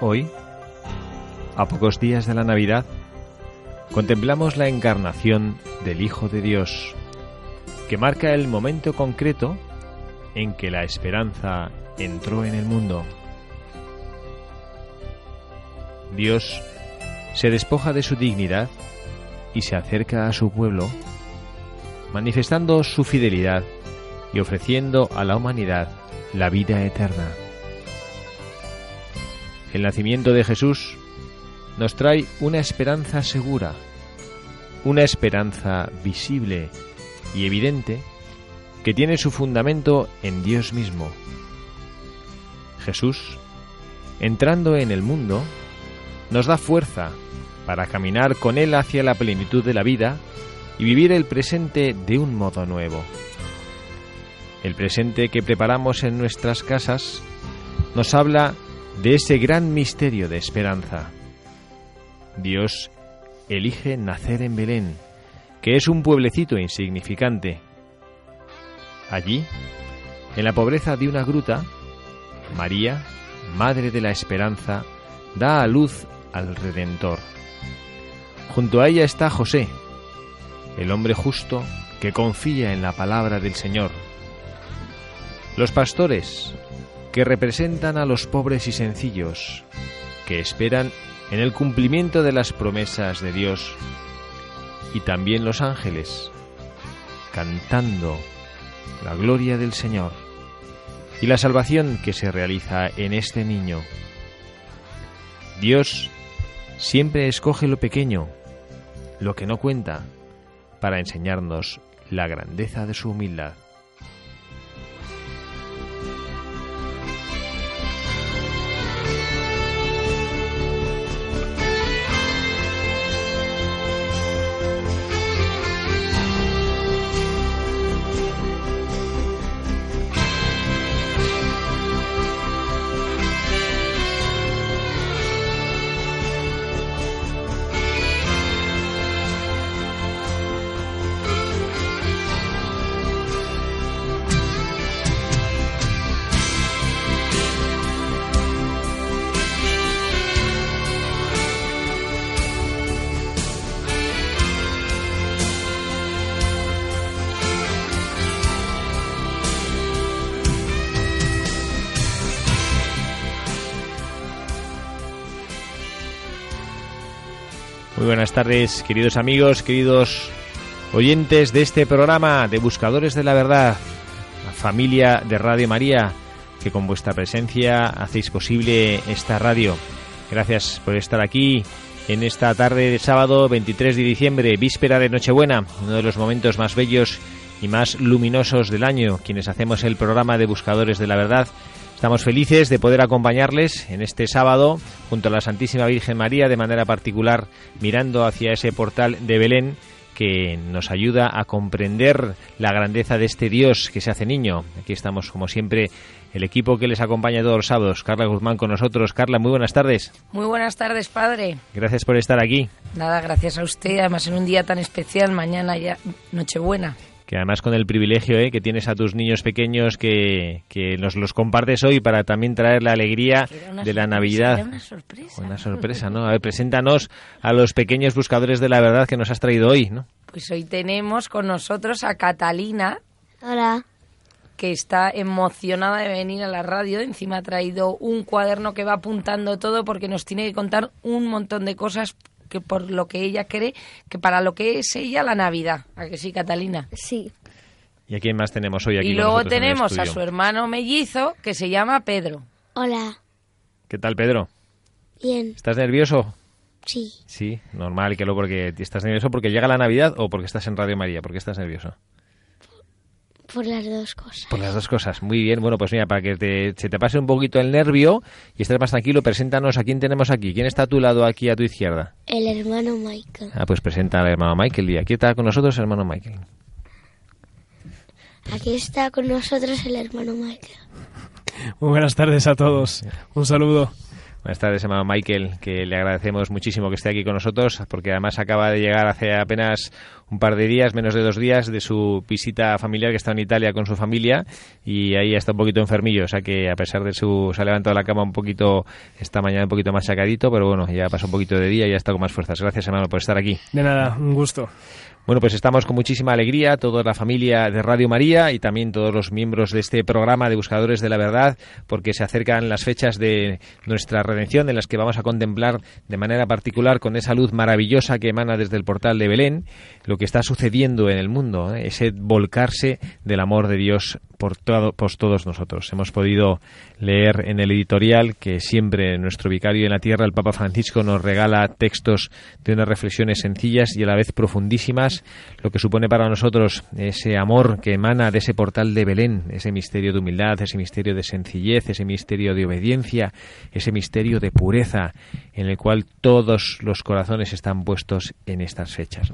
Hoy, a pocos días de la Navidad, contemplamos la encarnación del Hijo de Dios, que marca el momento concreto en que la esperanza entró en el mundo. Dios se despoja de su dignidad y se acerca a su pueblo, manifestando su fidelidad y ofreciendo a la humanidad la vida eterna. El nacimiento de Jesús nos trae una esperanza segura, una esperanza visible y evidente que tiene su fundamento en Dios mismo. Jesús, entrando en el mundo, nos da fuerza para caminar con Él hacia la plenitud de la vida y vivir el presente de un modo nuevo. El presente que preparamos en nuestras casas nos habla de ese gran misterio de esperanza. Dios elige nacer en Belén, que es un pueblecito insignificante. Allí, en la pobreza de una gruta, María, Madre de la Esperanza, da a luz al Redentor. Junto a ella está José, el hombre justo que confía en la palabra del Señor. Los pastores, que representan a los pobres y sencillos, que esperan en el cumplimiento de las promesas de Dios, y también los ángeles, cantando la gloria del Señor y la salvación que se realiza en este niño. Dios siempre escoge lo pequeño, lo que no cuenta, para enseñarnos la grandeza de su humildad. Tardes, queridos amigos, queridos oyentes de este programa de Buscadores de la Verdad, la familia de Radio María, que con vuestra presencia hacéis posible esta radio. Gracias por estar aquí en esta tarde de sábado 23 de diciembre, víspera de Nochebuena, uno de los momentos más bellos y más luminosos del año, quienes hacemos el programa de Buscadores de la Verdad Estamos felices de poder acompañarles en este sábado junto a la Santísima Virgen María de manera particular mirando hacia ese portal de Belén que nos ayuda a comprender la grandeza de este Dios que se hace niño. Aquí estamos como siempre el equipo que les acompaña todos los sábados. Carla Guzmán con nosotros. Carla, muy buenas tardes. Muy buenas tardes, padre. Gracias por estar aquí. Nada, gracias a usted, además en un día tan especial, mañana ya Nochebuena. Que además con el privilegio ¿eh? que tienes a tus niños pequeños que, que nos los compartes hoy para también traer la alegría de la Navidad. una sorpresa. Una sorpresa, ¿no? A ver, preséntanos a los pequeños buscadores de la verdad que nos has traído hoy, ¿no? Pues hoy tenemos con nosotros a Catalina, Hola. que está emocionada de venir a la radio. Encima ha traído un cuaderno que va apuntando todo porque nos tiene que contar un montón de cosas que por lo que ella cree que para lo que es ella la Navidad. ¿A que sí, Catalina? Sí. ¿Y a quién más tenemos hoy aquí y con luego nosotros en el tenemos a su hermano mellizo que se llama Pedro. Hola. ¿Qué tal, Pedro? Bien. ¿Estás nervioso? Sí. Sí, normal que lo porque estás nervioso porque llega la Navidad o porque estás en Radio María, ¿por qué estás nervioso? Por las dos cosas. Por las dos cosas. Muy bien. Bueno, pues mira, para que te- se te pase un poquito el nervio y estés más tranquilo, preséntanos a quién tenemos aquí. ¿Quién está a tu lado aquí a tu izquierda? El hermano Michael. Ah, pues presenta al hermano Michael. ¿Y aquí está con nosotros el hermano Michael? Aquí está con nosotros el hermano Michael. Muy buenas tardes a todos. Un saludo. Buenas tardes, hermano Michael, que le agradecemos muchísimo que esté aquí con nosotros, porque además acaba de llegar hace apenas un par de días, menos de dos días, de su visita familiar que está en Italia con su familia y ahí está un poquito enfermillo, o sea que a pesar de su... se ha levantado la cama un poquito esta mañana un poquito más sacadito, pero bueno, ya pasó un poquito de día y ya está con más fuerzas. Gracias, hermano, por estar aquí. De nada, un gusto. Bueno, pues estamos con muchísima alegría, toda la familia de Radio María y también todos los miembros de este programa de Buscadores de la Verdad, porque se acercan las fechas de nuestra redención en las que vamos a contemplar de manera particular con esa luz maravillosa que emana desde el portal de Belén lo que está sucediendo en el mundo, ¿eh? ese volcarse del amor de Dios por, todo- por todos nosotros. Hemos podido leer en el editorial que siempre nuestro vicario en la tierra, el Papa Francisco, nos regala textos de unas reflexiones sencillas y a la vez profundísimas, lo que supone para nosotros ese amor que emana de ese portal de Belén, ese misterio de humildad, ese misterio de sencillez, ese misterio de obediencia, ese misterio de pureza, en el cual todos los corazones están puestos en estas fechas.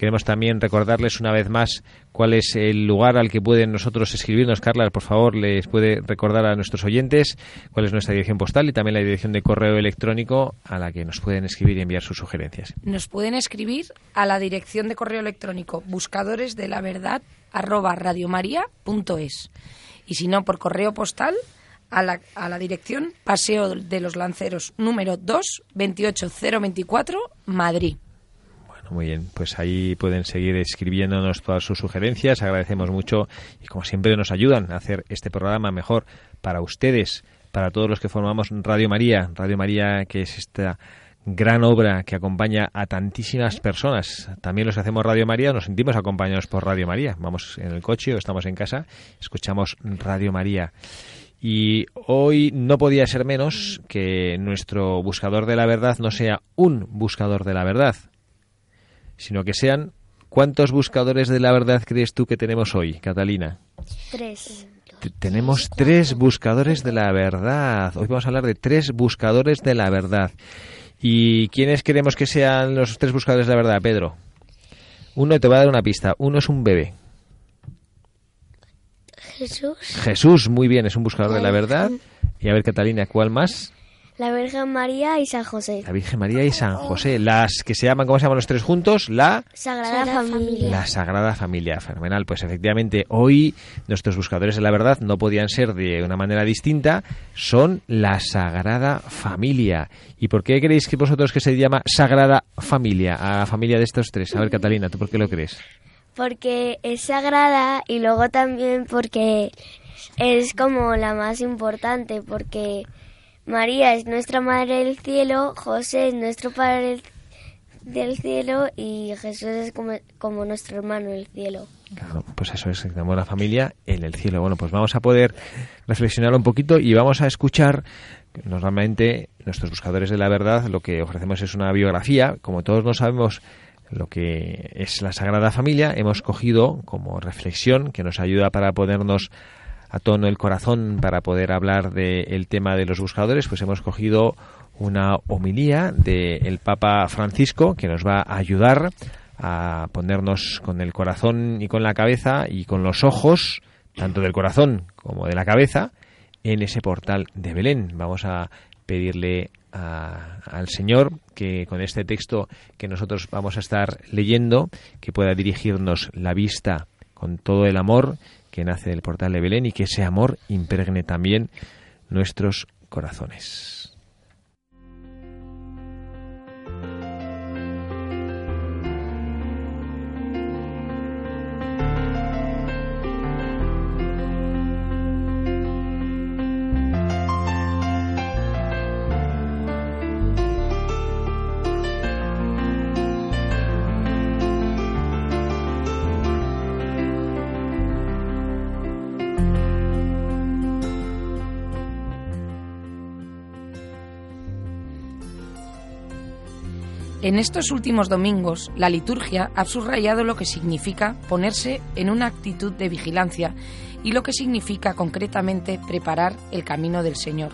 Queremos también recordarles una vez más cuál es el lugar al que pueden nosotros escribirnos. Carla, por favor, les puede recordar a nuestros oyentes cuál es nuestra dirección postal y también la dirección de correo electrónico a la que nos pueden escribir y enviar sus sugerencias. Nos pueden escribir a la dirección de correo electrónico buscadores de la verdad y si no por correo postal a la, a la dirección Paseo de los Lanceros número 2 28024 Madrid. Muy bien, pues ahí pueden seguir escribiéndonos todas sus sugerencias. Agradecemos mucho y como siempre nos ayudan a hacer este programa mejor para ustedes, para todos los que formamos Radio María. Radio María que es esta gran obra que acompaña a tantísimas personas. También los que hacemos Radio María nos sentimos acompañados por Radio María. Vamos en el coche o estamos en casa, escuchamos Radio María. Y hoy no podía ser menos que nuestro buscador de la verdad no sea un buscador de la verdad, sino que sean ¿cuántos buscadores de la verdad crees tú que tenemos hoy, Catalina? Tres. T- Tenemos tres buscadores de la verdad. Hoy vamos a hablar de tres buscadores de la verdad. ¿Y quiénes queremos que sean los tres buscadores de la verdad, Pedro? Uno te va a dar una pista. Uno es un bebé. Jesús. Jesús, muy bien, es un buscador de la verdad. Y a ver, Catalina, ¿cuál más? La Virgen María y San José. La Virgen María y San José. Las que se llaman, ¿cómo se llaman los tres juntos? La... Sagrada, Familia. La Sagrada Familia, fenomenal. Pues efectivamente, hoy nuestros buscadores de la verdad no podían ser de una manera distinta, son la Sagrada Familia. ¿Y por qué creéis que vosotros que se llama Sagrada Familia, a la familia de estos tres? A ver, Catalina, ¿tú por qué lo crees? Porque es sagrada y luego también porque es como la más importante, porque María es nuestra Madre del Cielo, José es nuestro Padre del- Cielo y Jesús es como, nuestro hermano del cielo. Claro, pues eso es, tenemos la familia en el cielo. Bueno, pues vamos a poder reflexionar un poquito y vamos a escuchar. Normalmente, nuestros buscadores de la verdad lo que ofrecemos es una biografía. Como todos no sabemos lo que es la Sagrada Familia, hemos cogido como reflexión que nos ayuda para ponernos a tono el corazón para poder hablar del tema de los buscadores, pues hemos cogido una homilía del Papa Francisco que nos va a ayudar a ponernos con el corazón y con la cabeza y con los ojos, tanto del corazón como de la cabeza, en ese portal de Belén. Vamos a pedirle a- al Señor que con este texto que nosotros vamos a estar leyendo, que pueda dirigirnos la vista con todo el amor que nace del portal de Belén y que ese amor impregne también nuestros corazones. Estos últimos domingos, la liturgia ha subrayado lo que significa ponerse en una actitud de vigilancia y lo que significa concretamente preparar el camino del Señor.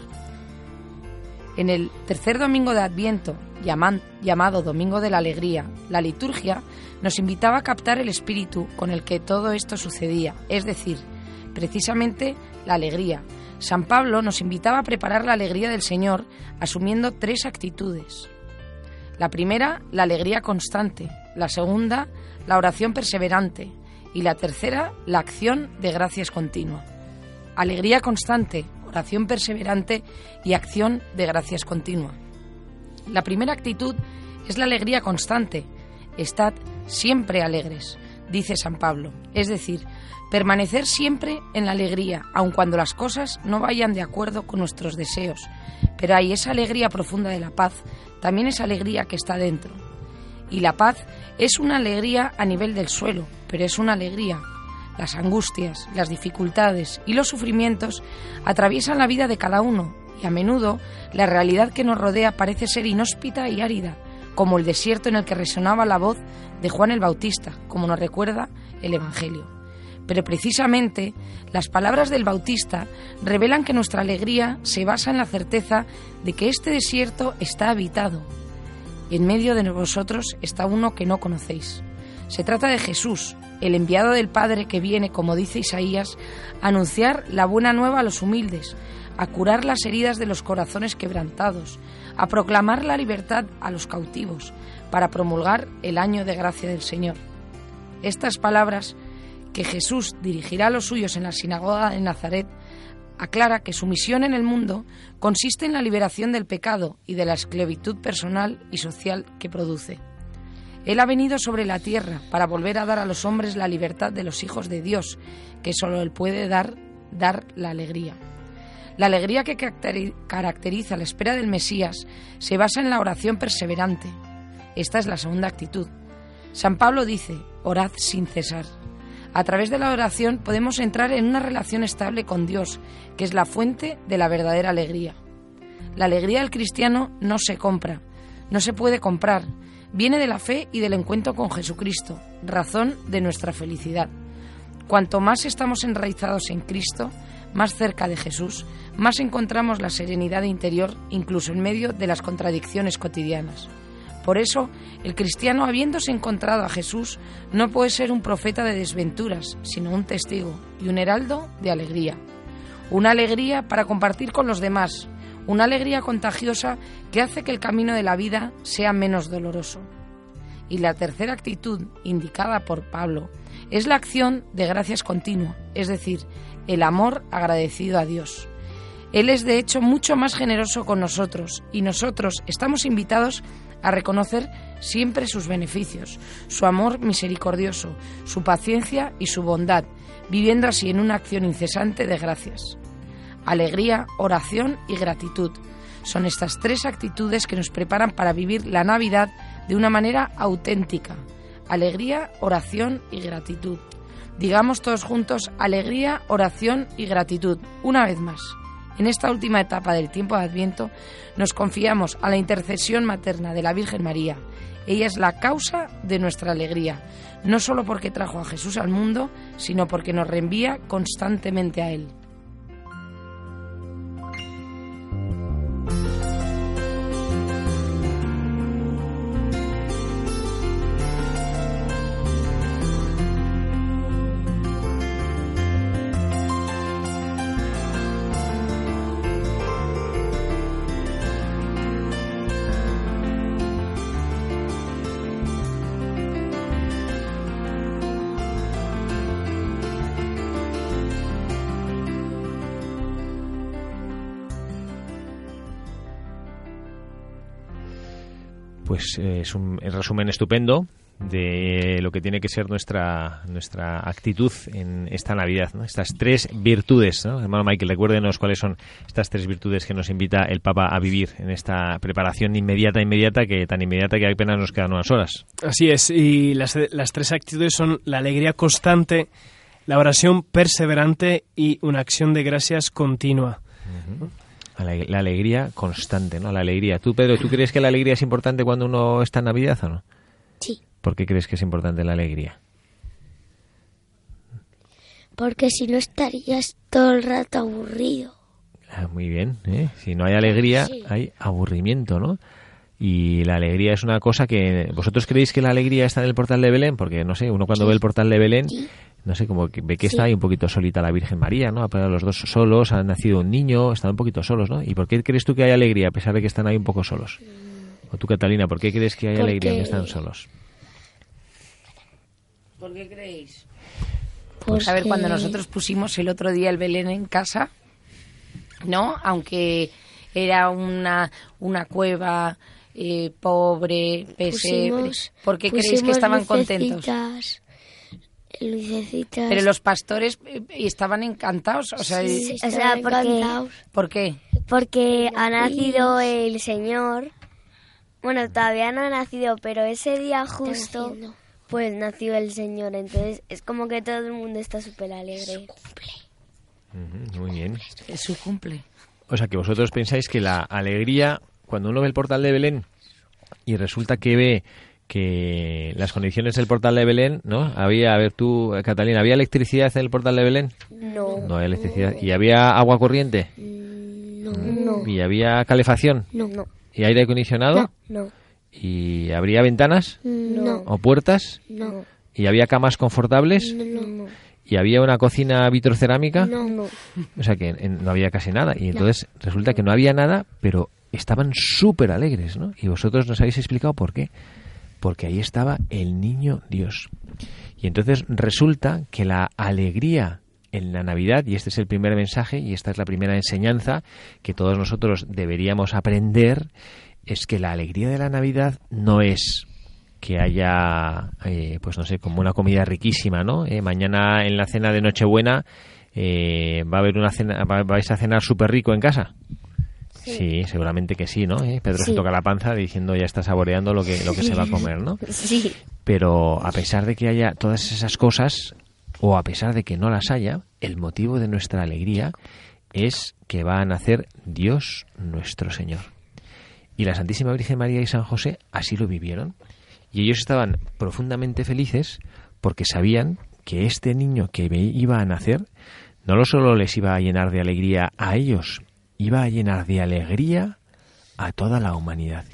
En el tercer domingo de Adviento, llamado Domingo de la Alegría, la liturgia nos invitaba a captar el espíritu con el que todo esto sucedía, es decir, precisamente la alegría. San Pablo nos invitaba a preparar la alegría del Señor asumiendo tres actitudes. La primera, la alegría constante. La segunda, la oración perseverante. Y la tercera, la acción de gracias continua. Alegría constante, oración perseverante y acción de gracias continua. La primera actitud es la alegría constante. Estad siempre alegres, dice San Pablo. Es decir, permanecer siempre en la alegría, aun cuando las cosas no vayan de acuerdo con nuestros deseos. Pero hay esa alegría profunda de la paz también es alegría que está dentro. Y la paz es una alegría a nivel del suelo, pero es una alegría. Las angustias, las dificultades y los sufrimientos atraviesan la vida de cada uno y a menudo la realidad que nos rodea parece ser inhóspita y árida, como el desierto en el que resonaba la voz de Juan el Bautista, como nos recuerda el Evangelio. Pero precisamente las palabras del Bautista revelan que nuestra alegría se basa en la certeza de que este desierto está habitado. En medio de vosotros está uno que no conocéis. Se trata de Jesús, el enviado del Padre que viene, como dice Isaías, a anunciar la buena nueva a los humildes, a curar las heridas de los corazones quebrantados, a proclamar la libertad a los cautivos, para promulgar el año de gracia del Señor. Estas palabras que Jesús dirigirá a los suyos en la sinagoga de Nazaret, aclara que su misión en el mundo consiste en la liberación del pecado y de la esclavitud personal y social que produce. Él ha venido sobre la tierra para volver a dar a los hombres la libertad de los hijos de Dios, que solo Él puede dar, dar la alegría. La alegría que caracteriza la espera del Mesías se basa en la oración perseverante. Esta es la segunda actitud. San Pablo dice, orad sin cesar. A través de la oración podemos entrar en una relación estable con Dios, que es la fuente de la verdadera alegría. La alegría del cristiano no se compra, no se puede comprar, viene de la fe y del encuentro con Jesucristo, razón de nuestra felicidad. Cuanto más estamos enraizados en Cristo, más cerca de Jesús, más encontramos la serenidad interior incluso en medio de las contradicciones cotidianas. Por eso, el cristiano, habiéndose encontrado a Jesús, no puede ser un profeta de desventuras, sino un testigo y un heraldo de alegría. Una alegría para compartir con los demás, una alegría contagiosa que hace que el camino de la vida sea menos doloroso. Y la tercera actitud indicada por Pablo es la acción de gracias continua, es decir, el amor agradecido a Dios. Él es de hecho mucho más generoso con nosotros y nosotros estamos invitados a reconocer siempre sus beneficios, su amor misericordioso, su paciencia y su bondad, viviendo así en una acción incesante de gracias. Alegría, oración y gratitud. Son estas tres actitudes que nos preparan para vivir la Navidad de una manera auténtica. Alegría, oración y gratitud. Digamos todos juntos alegría, oración y gratitud. Una vez más. En esta última etapa del tiempo de Adviento nos confiamos a la intercesión materna de la Virgen María. Ella es la causa de nuestra alegría, no solo porque trajo a Jesús al mundo, sino porque nos reenvía constantemente a Él. Pues eh, es un resumen estupendo de lo que tiene que ser nuestra nuestra actitud en esta Navidad, ¿no? Estas tres virtudes, ¿no? Hermano Michael, recuérdenos cuáles son estas tres virtudes que nos invita el Papa a vivir en esta preparación inmediata, inmediata, que tan inmediata que apenas nos quedan unas horas. Así es, y las, las tres actitudes son la alegría constante, la oración perseverante y una acción de gracias continua. La, la alegría constante, ¿no? La alegría. Tú, Pedro, ¿tú crees que la alegría es importante cuando uno está en Navidad o no? Sí. ¿Por qué crees que es importante la alegría? Porque si no estarías todo el rato aburrido. Ah, muy bien, ¿eh? Si no hay alegría, Sí. hay aburrimiento, ¿no? Y la alegría es una cosa que... ¿Vosotros creéis que la alegría está en el portal de Belén? Porque, no sé, uno cuando ve el portal de Belén, Sí. no sé, como que ve que está ahí un poquito solita la Virgen María, ¿no? Ha los dos solos, han nacido un niño, están un poquito solos, ¿no? ¿Y por qué crees tú que hay alegría a pesar de que están ahí un poco solos? O tú, Catalina, ¿por qué crees que hay alegría que Porque- están solos? ¿Por qué creéis? Pues a ver, cuando nosotros pusimos el otro día el Belén en casa, ¿no? Aunque era una, una cueva eh, pobre, pesebre. ¿Por qué creéis que estaban contentos? Lucecitas, lucecitas. Pero los pastores eh, estaban encantados. O sea, Sí, o sea, porque, ¿por qué? porque ha nacido el Señor. Bueno, todavía no ha nacido, pero ese día justo, pues nació el Señor. Entonces es como que todo el mundo está súper alegre. Ujú, muy bien. Es su cumple. O sea, que vosotros pensáis que la alegría, cuando uno ve el portal de Belén y resulta que ve que las condiciones del portal de Belén, ¿no? Había, a ver tú, Catalina, ¿había electricidad en el portal de Belén? No, No había electricidad. ¿Y había agua corriente? no, no, ¿Y había calefacción? no, no, ¿Y aire acondicionado? no, ¿Y habría ventanas? no, ¿O puertas? no, ¿Y había camas confortables? no, ¿Y había una cocina vitrocerámica? no, no. O sea que en- no había casi nada. Y entonces resulta que no había nada, pero estaban súper alegres, ¿no? Y vosotros nos habéis explicado por qué. Porque ahí estaba el niño Dios. Y entonces resulta que la alegría en la Navidad, y este es el primer mensaje, y esta es la primera enseñanza que todos nosotros deberíamos aprender, es que la alegría de la Navidad no es que haya, eh, pues no sé, como una comida riquísima, ¿no? Eh, mañana en la cena de Nochebuena eh, va a haber una cena, va- vais a cenar súper rico en casa. Sí. seguramente que sí, ¿no? Eh, Pedro se toca la panza diciendo ya está saboreando lo que, lo que se va a comer, ¿no? Sí, Pero a pesar de que haya todas esas cosas, o a pesar de que no las haya, el motivo de nuestra alegría es que va a nacer Dios nuestro Señor. Y la Santísima Virgen María y San José así lo vivieron. Y ellos estaban profundamente felices porque sabían que este niño que iba a nacer no solo les iba a llenar de alegría a ellos, iba a llenar de alegría a toda la humanidad.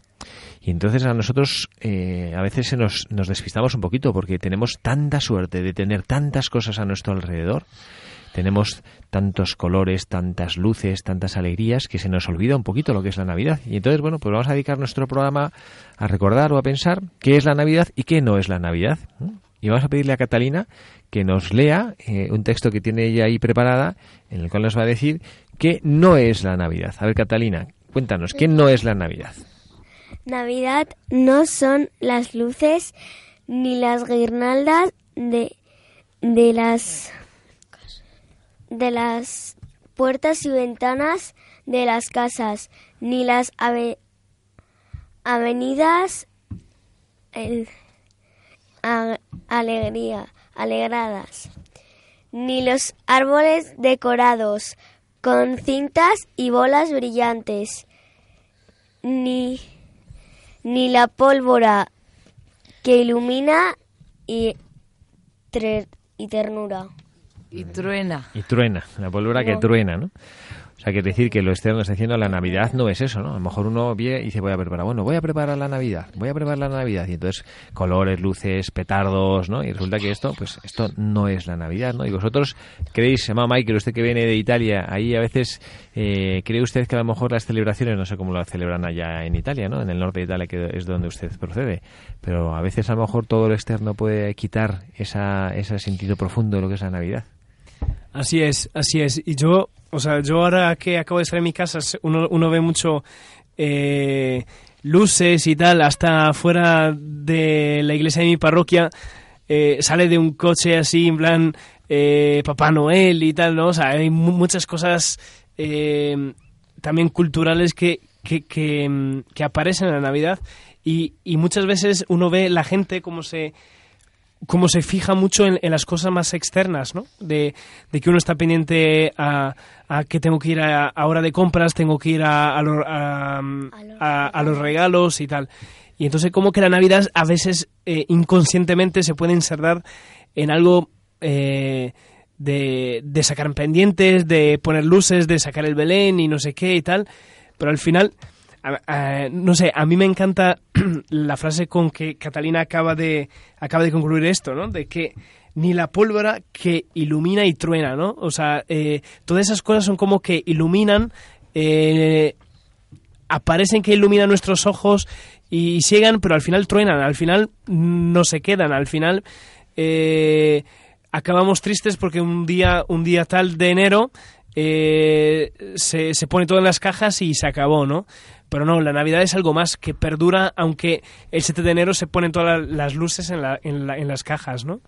Y entonces a nosotros eh, a veces se nos, nos despistamos un poquito porque tenemos tanta suerte de tener tantas cosas a nuestro alrededor, tenemos tantos colores, tantas luces, tantas alegrías que se nos olvida un poquito lo que es la Navidad. Y entonces, bueno, pues vamos a dedicar nuestro programa a recordar o a pensar qué es la Navidad y qué no es la Navidad. Y vamos a pedirle a Catalina que nos lea eh, un texto que tiene ella ahí preparada en el cual nos va a decir qué no es la Navidad. A ver, Catalina, cuéntanos, ¿qué no es la Navidad? Navidad no son las luces ni las guirnaldas de, de las de las puertas y ventanas de las casas, ni las ave- avenidas a- alegría, alegradas, ni los árboles decorados con cintas y bolas brillantes, ni ni la pólvora que ilumina y, tre- y ternura. Y truena. Y truena, la pólvora que truena, ¿no? O sea, quiere decir que lo externo está diciendo la Navidad no es eso, ¿no? A lo mejor uno viene y dice, voy a preparar, bueno, voy a preparar la Navidad, voy a preparar la Navidad. Y entonces, colores, luces, petardos, ¿no? Y resulta que esto, pues, esto no es la Navidad, ¿no? Y vosotros creéis, mamá Michael, usted que viene de Italia, ahí a veces, eh, ¿cree usted que a lo mejor las celebraciones, no sé cómo lo celebran allá en Italia, ¿no? En el norte de Italia, que es donde usted procede. Pero a veces a lo mejor todo lo externo puede quitar esa, ese sentido profundo de lo que es la Navidad. Así es, así es. Y yo, o sea, yo ahora que acabo de estar en mi casa, uno, uno ve mucho eh, luces y tal, hasta fuera de la iglesia de mi parroquia, eh, sale de un coche así, en plan eh, Papá Noel y tal, ¿no? O sea, hay mu- muchas cosas eh, también culturales que, que, que, que aparecen en la Navidad y, y muchas veces uno ve la gente como se como se fija mucho en, las cosas más externas, ¿no? De, de que uno está pendiente a, a que tengo que ir a, hora de compras, tengo que ir a- a los regalos y tal. Y entonces como que la Navidad a veces eh, inconscientemente se puede insertar en algo eh, de, de sacar pendientes, de poner luces, de sacar el Belén y no sé qué y tal. Pero al final, no sé, a mí me encanta la frase con que Catalina acaba de, acaba de concluir esto, ¿no? De que ni la pólvora que ilumina y truena, ¿no? O sea, eh, todas esas cosas son como que iluminan, eh, aparecen que iluminan nuestros ojos y llegan, pero al final truenan, al final no se quedan, al final eh, acabamos tristes porque un día, un día tal de enero eh, se, se pone todo en las cajas y se acabó, ¿no? Pero no, la Navidad es algo más que perdura, aunque el 7 de enero se ponen todas la- las luces en, la- en, la- en las cajas, ¿no?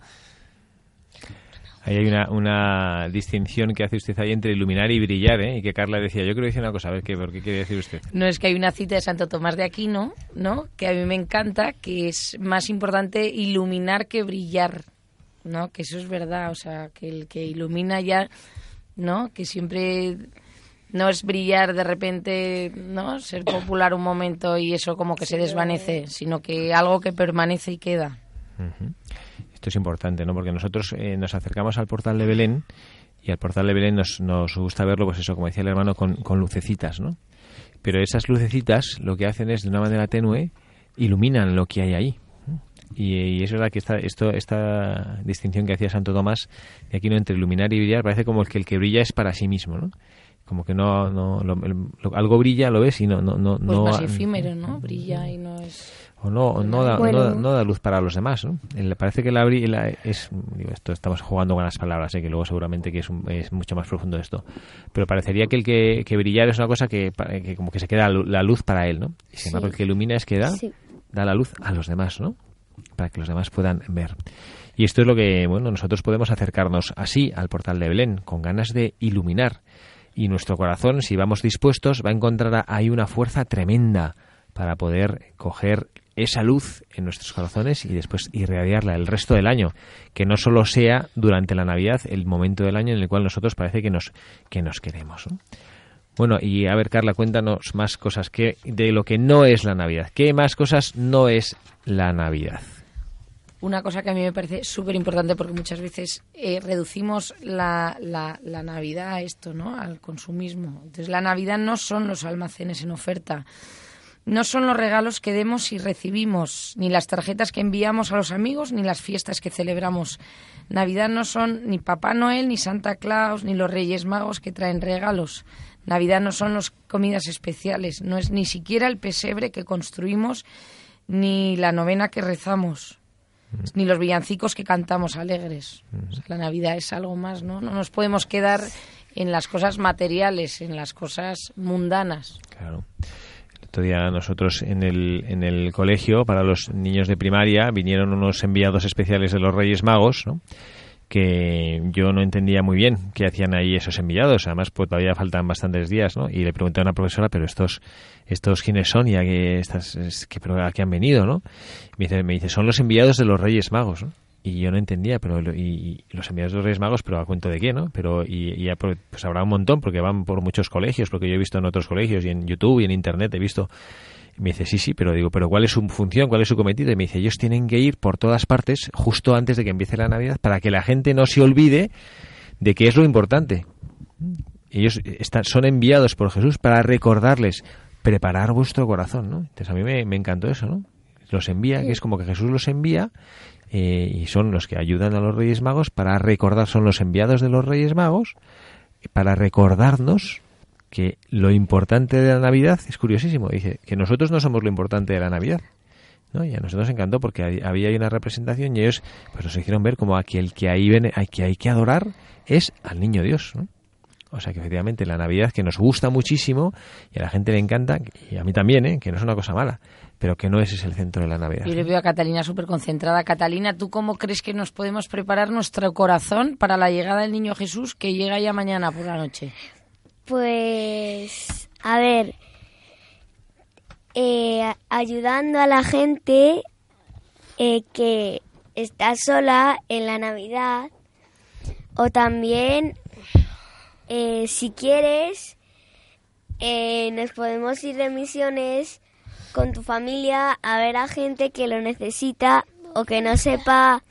Ahí hay una, una distinción que hace usted ahí entre iluminar y brillar, ¿eh? Y que Carla decía, yo quiero decir una cosa, a ver, ¿qué, ¿por qué quiere decir usted? No es que hay una cita de Santo Tomás de Aquino, ¿no? Que a mí me encanta, que es más importante iluminar que brillar, ¿no? Que eso es verdad, o sea, que el que ilumina ya, ¿no? Que siempre no es brillar de repente, ¿no? Ser popular un momento y eso como que se desvanece, sino que algo que permanece y queda. Esto es importante, ¿no? Porque nosotros eh, nos acercamos al portal de Belén y al portal de Belén nos, nos gusta verlo, pues eso, como decía el hermano, con, con lucecitas, ¿no? Pero esas lucecitas lo que hacen es, de una manera tenue, iluminan lo que hay ahí. Y, y es verdad que esta, esto, esta distinción que hacía Santo Tomás, de aquí no entre iluminar y brillar, parece como que el que brilla es para sí mismo, ¿no? Como que no, no lo- lo- algo brilla, lo ves y no, no, no, Pues no más efímero, ¿no? Brilla y no es... o no, o no, da, Bueno. no, da- no da luz para los demás, ¿no? Parece que la, la- es digo, esto estamos jugando con las palabras, ¿eh? que luego seguramente que es, un- es mucho más profundo esto, pero parecería que el que, que brillar es una cosa que, que como que se queda la luz para él, ¿no? Y sin embargo Sí. el que ilumina es que da, Sí. da la luz a los demás, ¿no? Para que los demás puedan ver. Y esto es lo que, bueno, nosotros podemos acercarnos así al portal de Belén, con ganas de iluminar. Y nuestro corazón, si vamos dispuestos, va a encontrar ahí una fuerza tremenda para poder coger esa luz en nuestros corazones y después irradiarla el resto del año, que no solo sea durante la Navidad el momento del año en el cual nosotros parece que nos que nos queremos. ¿no? Bueno, y a ver Carla, cuéntanos más cosas que de lo que no es la Navidad. ¿Qué más cosas no es la Navidad? Una cosa que a mí me parece súper importante porque muchas veces eh, reducimos la, la, la Navidad a esto, ¿no? Al consumismo. Entonces, la Navidad no son los almacenes en oferta, no son los regalos que demos y recibimos, ni las tarjetas que enviamos a los amigos, ni las fiestas que celebramos. Navidad no son ni Papá Noel, ni Santa Claus, ni los Reyes Magos que traen regalos. Navidad no son las comidas especiales, no es ni siquiera el pesebre que construimos, ni la novena que rezamos ni los villancicos que cantamos alegres. O sea, la Navidad es algo más, ¿no? No nos podemos quedar en las cosas materiales, en las cosas mundanas. Claro. El otro día nosotros en el, en el colegio, para los niños de primaria, vinieron unos enviados especiales de los Reyes Magos, ¿no? Que yo no entendía muy bien qué hacían ahí esos enviados. Además, pues todavía faltan bastantes días, ¿no? Y le pregunté a una profesora, pero estos, estos quiénes son y a qué, estas, es- qué, a qué han venido, ¿no? Me dice, me dice, son los enviados de los Reyes Magos, ¿no? Y yo no entendía, pero y, los enviados de los Reyes Magos, pero a cuento de qué, ¿no? Pero y, y por- pues habrá un montón porque van por muchos colegios, porque yo he visto en otros colegios y en YouTube y en Internet he visto me dice, sí, sí, pero digo, ¿pero cuál es su función? ¿Cuál es su cometido? Y me dice, ellos tienen que ir por todas partes justo antes de que empiece la Navidad para que la gente no se olvide de qué es lo importante. Ellos están, son enviados por Jesús para recordarles, preparar vuestro corazón, ¿no? Entonces a mí me, me encantó eso, ¿no? Los envía, que es como que Jesús los envía eh, y son los que ayudan a los Reyes Magos para recordar, son los enviados de los Reyes Magos para recordarnos que lo importante de la Navidad es curiosísimo. Dice que nosotros no somos lo importante de la Navidad. ¿no? Y a nosotros nos encantó porque había una representación y ellos pues nos hicieron ver como aquel que ahí viene, hay que hay que adorar es al niño Dios. ¿no? O sea que efectivamente la Navidad que nos gusta muchísimo y a la gente le encanta, y a mí también, ¿eh? que no es una cosa mala, pero que no ese es el centro de la Navidad. Yo le veo a Catalina súper concentrada. Catalina, ¿tú cómo crees que nos podemos preparar nuestro corazón para la llegada del niño Jesús que llega ya mañana por la noche? Pues, a ver, eh, ayudando a la gente eh, que está sola en la Navidad o también, eh, si quieres, nos podemos ir de misiones con tu familia a ver a gente que lo necesita o que no sepa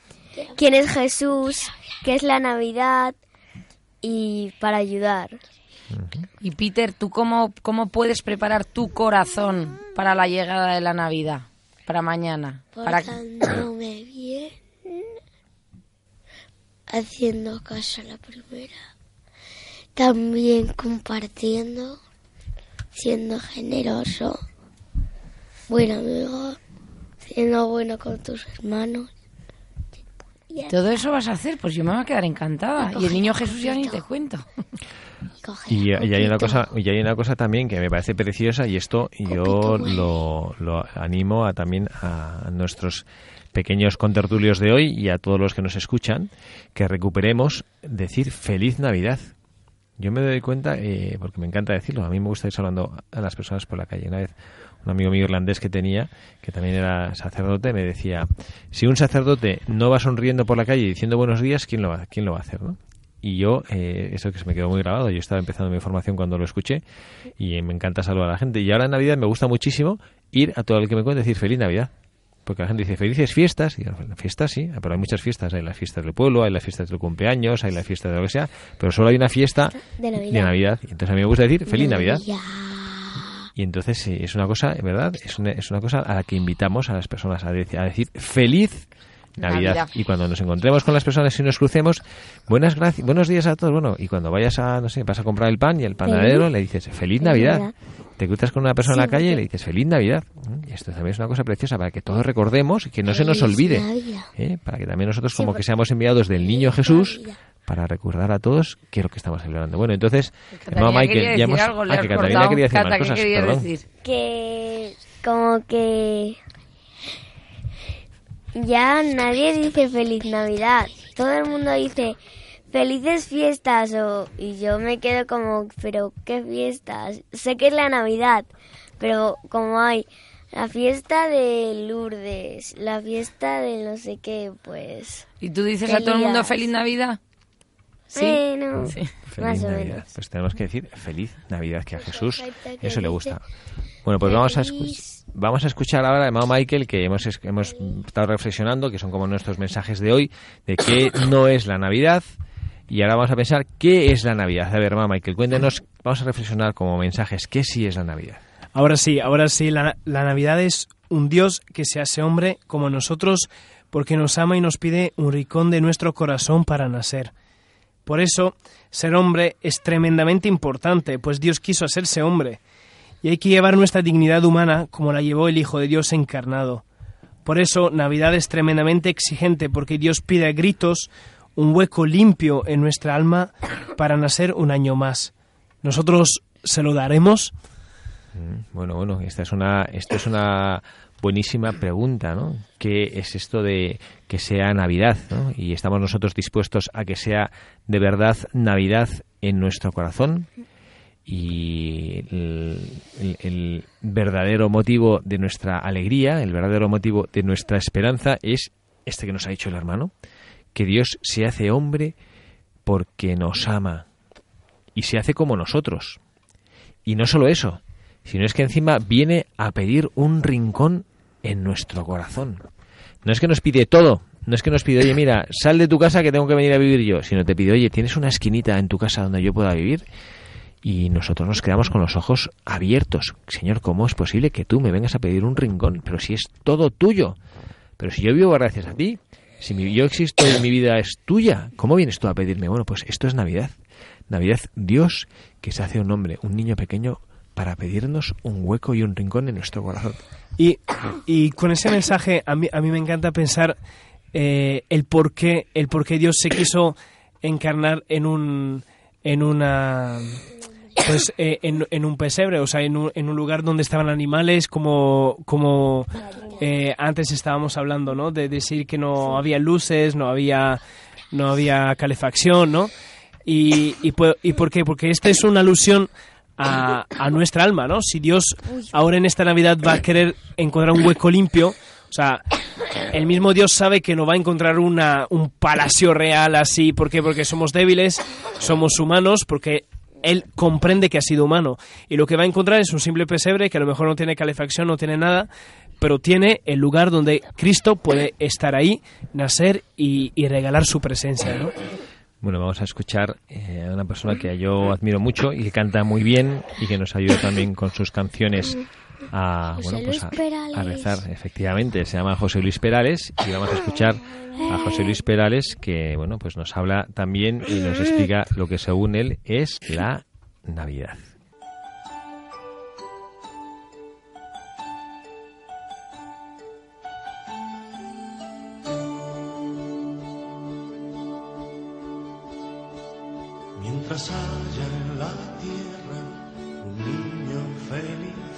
quién es Jesús, qué es la Navidad y para ayudar. Y Peter, ¿tú cómo, cómo puedes preparar tu corazón para la llegada de la Navidad? Para mañana. Para... Portándome bien, haciendo caso a la primera, también compartiendo, siendo generoso, buen amigo, siendo bueno con tus hermanos. ¿Todo eso vas a hacer? Pues yo me voy a quedar encantada. Y el niño Jesús ya ni te cuento. Y, y hay una cosa y hay una cosa también que me parece preciosa y esto yo lo, lo animo a también a nuestros pequeños contertulios de hoy y a todos los que nos escuchan que recuperemos decir feliz Navidad. Yo me doy cuenta, eh, porque me encanta decirlo, a mí me gusta ir hablando a las personas por la calle. Una vez un amigo mío irlandés que tenía, que también era sacerdote, me decía, si un sacerdote no va sonriendo por la calle diciendo buenos días, ¿quién lo va, quién lo va a hacer? ¿no? Y yo, eh, eso que se me quedó muy grabado, yo estaba empezando mi formación cuando lo escuché y me encanta saludar a la gente. Y ahora en Navidad me gusta muchísimo ir a todo el que me cuente decir feliz Navidad. Porque la gente dice felices fiestas, y yo, fiestas sí, pero hay muchas fiestas, hay las fiestas del pueblo, hay las fiestas del cumpleaños, hay las fiestas de lo que sea, pero solo hay una fiesta De Navidad. de Navidad. Y entonces a mí me gusta decir feliz Navidad. Navidad. Y entonces sí, es una cosa, verdad, es una, es una cosa a la que invitamos a las personas a, decir- a decir feliz Navidad. Navidad. Y cuando nos encontremos con las personas y nos crucemos, buenas gracias, buenos días a todos. Bueno, y cuando vayas a, no sé, vas a comprar el pan y el panadero le dices feliz Navidad. Navidad. Te cruzas con una persona en la calle y le dices feliz Navidad. Mm, Y esto también es una cosa preciosa para que todos recordemos y que no se nos olvide. ¿eh? Para que también nosotros como que seamos enviados del niño Jesús. Para recordar a todos qué es lo que estamos celebrando. Bueno, entonces, Catalina hermano quería Michael, decir ya hemos... algo, le ah, que Catalina cortado. quería decir Cata, más ¿qué cosas, querías perdón. decir? que como que ya nadie dice feliz Navidad. Todo el mundo dice felices fiestas o y yo me quedo como, pero qué fiestas. Sé que es la Navidad, pero como hay la fiesta de Lourdes, la fiesta de no sé qué, pues ¿Y tú dices a todo el mundo feliz Navidad? Sí. bueno, Sí. Feliz más o Navidad. menos. Pues tenemos que decir feliz Navidad, que a Jesús falta que eso le gusta. Bueno, pues vamos a, vamos a escuchar ahora a hermano Michael, que hemos, hemos estado reflexionando, que son como nuestros mensajes de hoy, de qué no es la Navidad. Y ahora vamos a pensar qué es la Navidad. A ver, hermano Michael, cuéntenos, vamos a reflexionar como mensajes, qué sí es la Navidad. Ahora sí, ahora sí, la, la Navidad es un Dios que se hace hombre como nosotros porque nos ama y nos pide un rincón de nuestro corazón para nacer. Por eso, ser hombre es tremendamente importante, pues Dios quiso hacerse hombre. Y hay que llevar nuestra dignidad humana como la llevó el Hijo de Dios encarnado. Por eso, Navidad es tremendamente exigente, porque Dios pide a gritos un hueco limpio en nuestra alma para nacer un año más. ¿Nosotros se lo daremos? Mm, Bueno, bueno, esta es una, esta es una buenísima pregunta, ¿no? ¿Qué es esto de que sea Navidad, ¿no? Y estamos nosotros dispuestos a que sea de verdad Navidad en nuestro corazón. Y el, el- verdadero motivo de nuestra alegría, el verdadero motivo de nuestra esperanza es este que nos ha dicho el hermano, que Dios se hace hombre porque nos ama y se hace como nosotros. Y no solo eso, sino es que encima viene a pedir un rincón en nuestro corazón. No es que nos pide todo, no es que nos pide, oye, mira, sal de tu casa que tengo que venir a vivir yo, sino te pide, oye, ¿tienes una esquinita en tu casa donde yo pueda vivir? Y nosotros nos quedamos con los ojos abiertos. Señor, ¿cómo es posible que tú me vengas a pedir un rincón? Pero si es todo tuyo. Pero si yo vivo gracias a ti, si yo existo y mi vida es tuya, ¿cómo vienes tú a pedirme? Bueno, pues esto es Navidad. Navidad, Dios que se hace un hombre, un niño pequeño, para pedirnos un hueco y un rincón en nuestro corazón. Y, y con ese mensaje a mí, a mí me encanta pensar eh, el por qué el por qué Dios se quiso encarnar en un en una pues eh, en, en un pesebre, o sea, en un, en un lugar donde estaban animales, como, como eh, antes estábamos hablando, ¿no? De decir que no había luces, no había, no había calefacción, ¿no? Y, y, ¿Y por qué? Porque esta es una alusión a, a nuestra alma, ¿no? Si Dios ahora en esta Navidad va a querer encontrar un hueco limpio, o sea, el mismo Dios sabe que no va a encontrar una, un palacio real así. ¿Por qué? Porque somos débiles, somos humanos, porque Él comprende que ha sido humano. Y lo que va a encontrar es un simple pesebre que a lo mejor no tiene calefacción, no tiene nada, pero tiene el lugar donde Cristo puede estar ahí, nacer y, y regalar su presencia, ¿no? Bueno, vamos a escuchar eh, a una persona que yo admiro mucho y que canta muy bien y que nos ayuda también con sus canciones a, bueno, pues a, a rezar. Efectivamente, se llama José Luis Perales y vamos a escuchar a José Luis Perales que, bueno, pues nos habla también y nos explica lo que según él es la Navidad. Mientras haya en la tierra un niño feliz,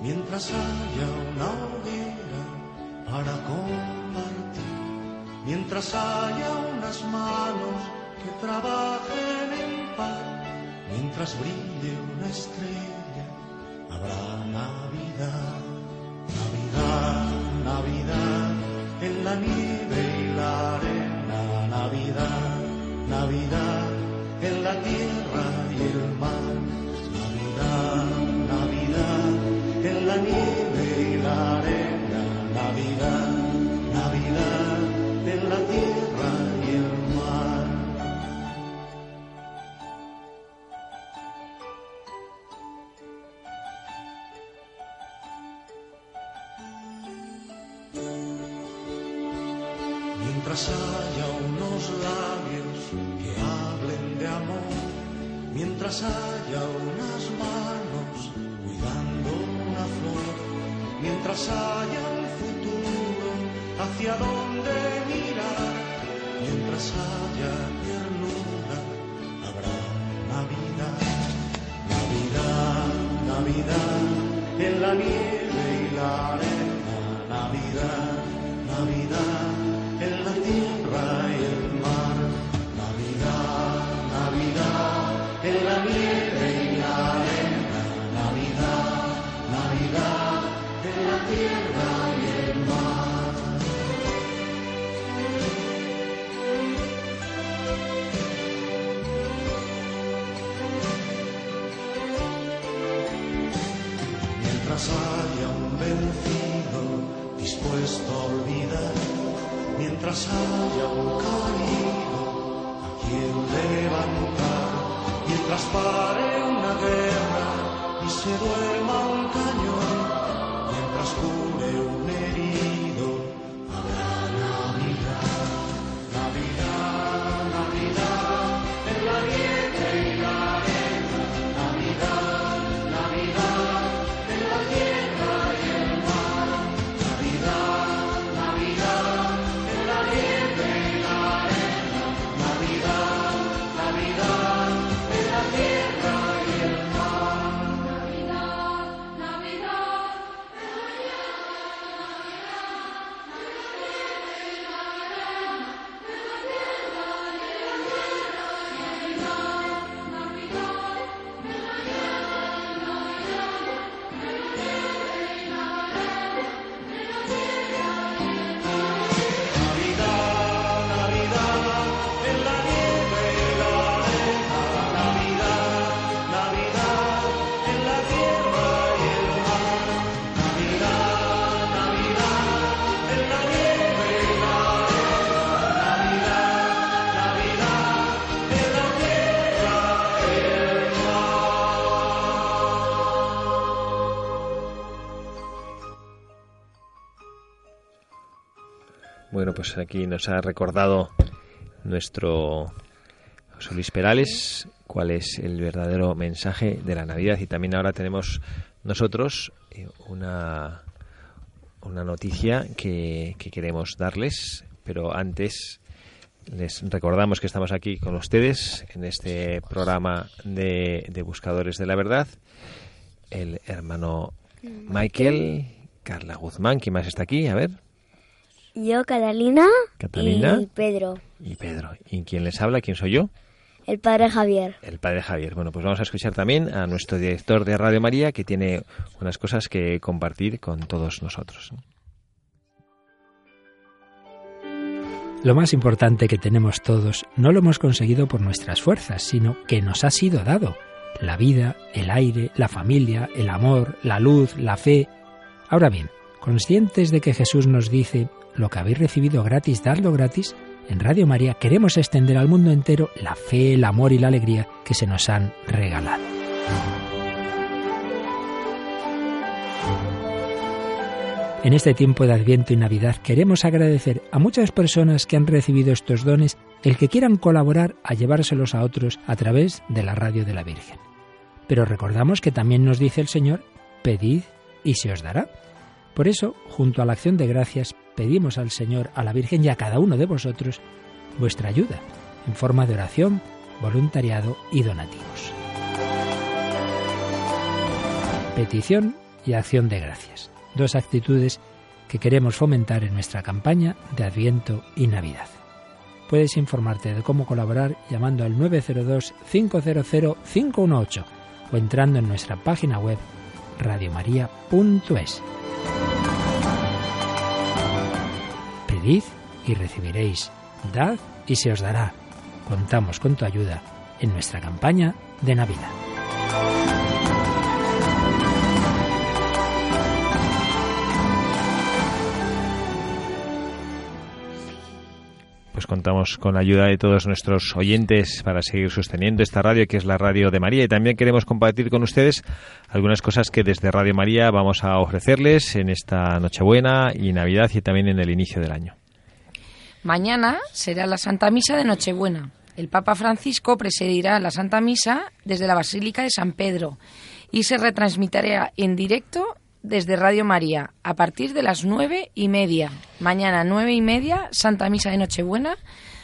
mientras haya una hoguera para compartir, mientras haya unas manos que trabajen en paz, mientras brille una estrella, habrá Navidad, Navidad, Navidad, en la nieve y la arena, Navidad, Navidad, en la tierra y el mar, Navidad, Navidad, en la nieve pues aquí nos ha recordado nuestro José Luis Perales cuál es el verdadero mensaje de la Navidad y también ahora tenemos nosotros eh, una, una noticia que, que queremos darles, pero antes Les recordamos que estamos aquí con ustedes en este programa de, de Buscadores de la Verdad. El hermano Michael, Carla Guzmán, ¿quién más está aquí? A ver, Yo, Catalina, Catalina. y Pedro, y Pedro. ¿Y quién les habla? ¿Quién soy yo? el padre Javier. El padre Javier. Bueno, pues vamos a escuchar también a nuestro director de Radio María que tiene unas cosas que compartir con todos nosotros. Lo más importante que tenemos todos no lo hemos conseguido por nuestras fuerzas, sino que nos ha sido dado. La vida, el aire, la familia, el amor, la luz, la fe. Ahora bien, conscientes de que Jesús nos dice, lo que habéis recibido gratis, dadlo gratis, en Radio María queremos extender al mundo entero la fe, el amor y la alegría que se nos han regalado. En este tiempo de Adviento y Navidad queremos agradecer a muchas personas que han recibido estos dones el que quieran colaborar a llevárselos a otros a través de la radio de la Virgen. Pero recordamos que también nos dice el Señor, pedid y se os dará. Por eso, junto a la acción de gracias, pedimos al Señor, a la Virgen y a cada uno de vosotros vuestra ayuda, en forma de oración, voluntariado y donativos. Petición y acción de gracias, dos actitudes que queremos fomentar en nuestra campaña de Adviento y Navidad. Puedes informarte de cómo colaborar llamando al 902-500-518 o entrando en nuestra página web radiomaria.es. Y recibiréis, dad y se os dará. Contamos con tu ayuda en nuestra campaña de Navidad. Contamos con la ayuda de todos nuestros oyentes para seguir sosteniendo esta radio que es la radio de María y también queremos compartir con ustedes algunas cosas que desde Radio María vamos a ofrecerles en esta Nochebuena y Navidad y también en el inicio del año. Mañana será la Santa Misa de Nochebuena. El Papa Francisco presidirá la Santa Misa desde la Basílica de San Pedro y se retransmitirá en directo desde Radio María a partir de las nueve y media. Mañana nueve y media, Santa Misa de Nochebuena,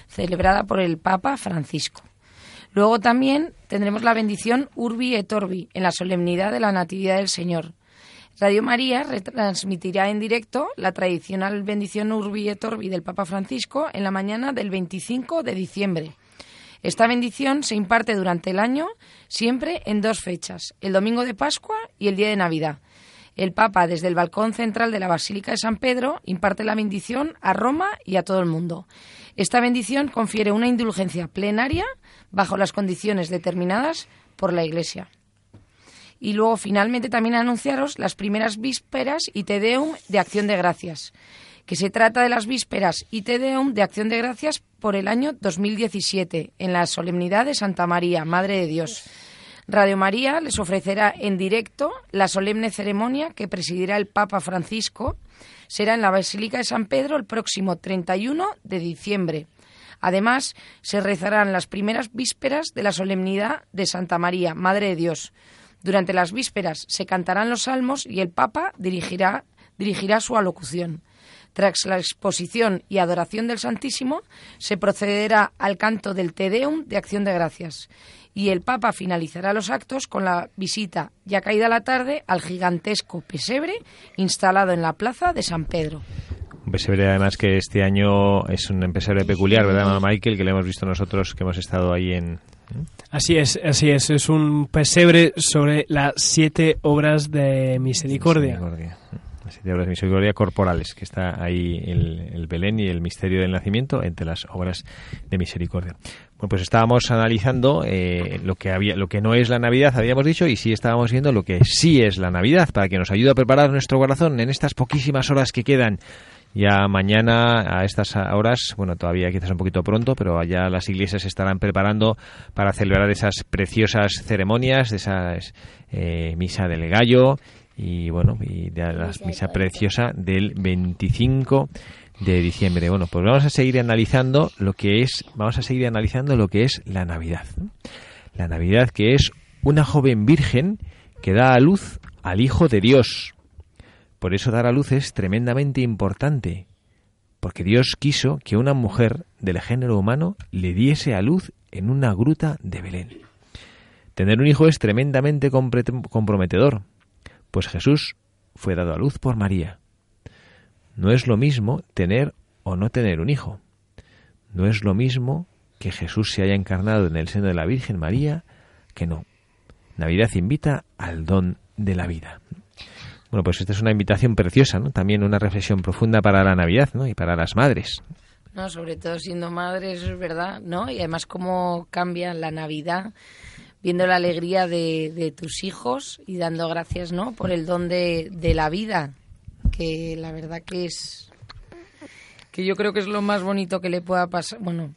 celebrada por el Papa Francisco. Luego también tendremos la bendición Urbi et Orbi en la solemnidad de la Natividad del Señor. Radio María retransmitirá en directo la tradicional bendición Urbi et Orbi del Papa Francisco en la mañana del 25 de diciembre. Esta bendición se imparte durante el año siempre en dos fechas, el domingo de Pascua y el día de Navidad. El Papa, desde el balcón central de la Basílica de San Pedro, imparte la bendición a Roma y a todo el mundo. Esta bendición confiere una indulgencia plenaria bajo las condiciones determinadas por la Iglesia. Y luego, finalmente, también anunciaros las primeras vísperas y Te Deum de Acción de Gracias, que se trata de las vísperas y Te Deum de Acción de Gracias por el año 2017, en la solemnidad de Santa María, Madre de Dios. Radio María les ofrecerá en directo la solemne ceremonia que presidirá el Papa Francisco. Será en la Basílica de San Pedro el próximo 31 de diciembre. Además, se rezarán las primeras vísperas de la solemnidad de Santa María, Madre de Dios. Durante las vísperas se cantarán los salmos y el Papa dirigirá, dirigirá su alocución. Tras la exposición y adoración del Santísimo, se procederá al canto del Te Deum de Acción de Gracias y el Papa finalizará los actos con la visita, ya caída la tarde, al gigantesco pesebre instalado en la plaza de San Pedro. Un pesebre además que este año es un pesebre peculiar, ¿verdad, Michael? Que lo hemos visto nosotros que hemos estado ahí en... Así es, así es. Es un pesebre sobre las siete obras de misericordia. Misericordia. Siete obras de misericordia corporales, que está ahí el, el Belén y el misterio del nacimiento entre las obras de misericordia. Bueno, pues estábamos analizando eh, lo que había, lo que no es la Navidad, habíamos dicho, y sí estábamos viendo lo que sí es la Navidad, para que nos ayude a preparar nuestro corazón en estas poquísimas horas que quedan. Ya mañana a estas horas, bueno, todavía quizás un poquito pronto, pero ya las iglesias se estarán preparando para celebrar esas preciosas ceremonias, de esas eh, misa del gallo y bueno, y de la misa preciosa del 25 de diciembre. Bueno, pues vamos a seguir analizando lo que es, vamos a seguir analizando lo que es la Navidad. La Navidad que es una joven virgen que da a luz al Hijo de Dios. Por eso dar a luz es tremendamente importante, porque Dios quiso que una mujer del género humano le diese a luz en una gruta de Belén. Tener un hijo es tremendamente comprometedor, pues Jesús fue dado a luz por María. No es lo mismo tener o no tener un hijo. No es lo mismo que Jesús se haya encarnado en el seno de la Virgen María que no. Navidad invita al don de la vida. Bueno, pues esta es una invitación preciosa, ¿no? También una reflexión profunda para la Navidad, ¿no? Y para las madres. No, sobre todo siendo madres, es verdad, ¿no? Y además cómo cambia la Navidad viendo la alegría de, de tus hijos y dando gracias, ¿no? Por el don de, de la vida, que la verdad que es que yo creo que es lo más bonito que le pueda pasar, bueno,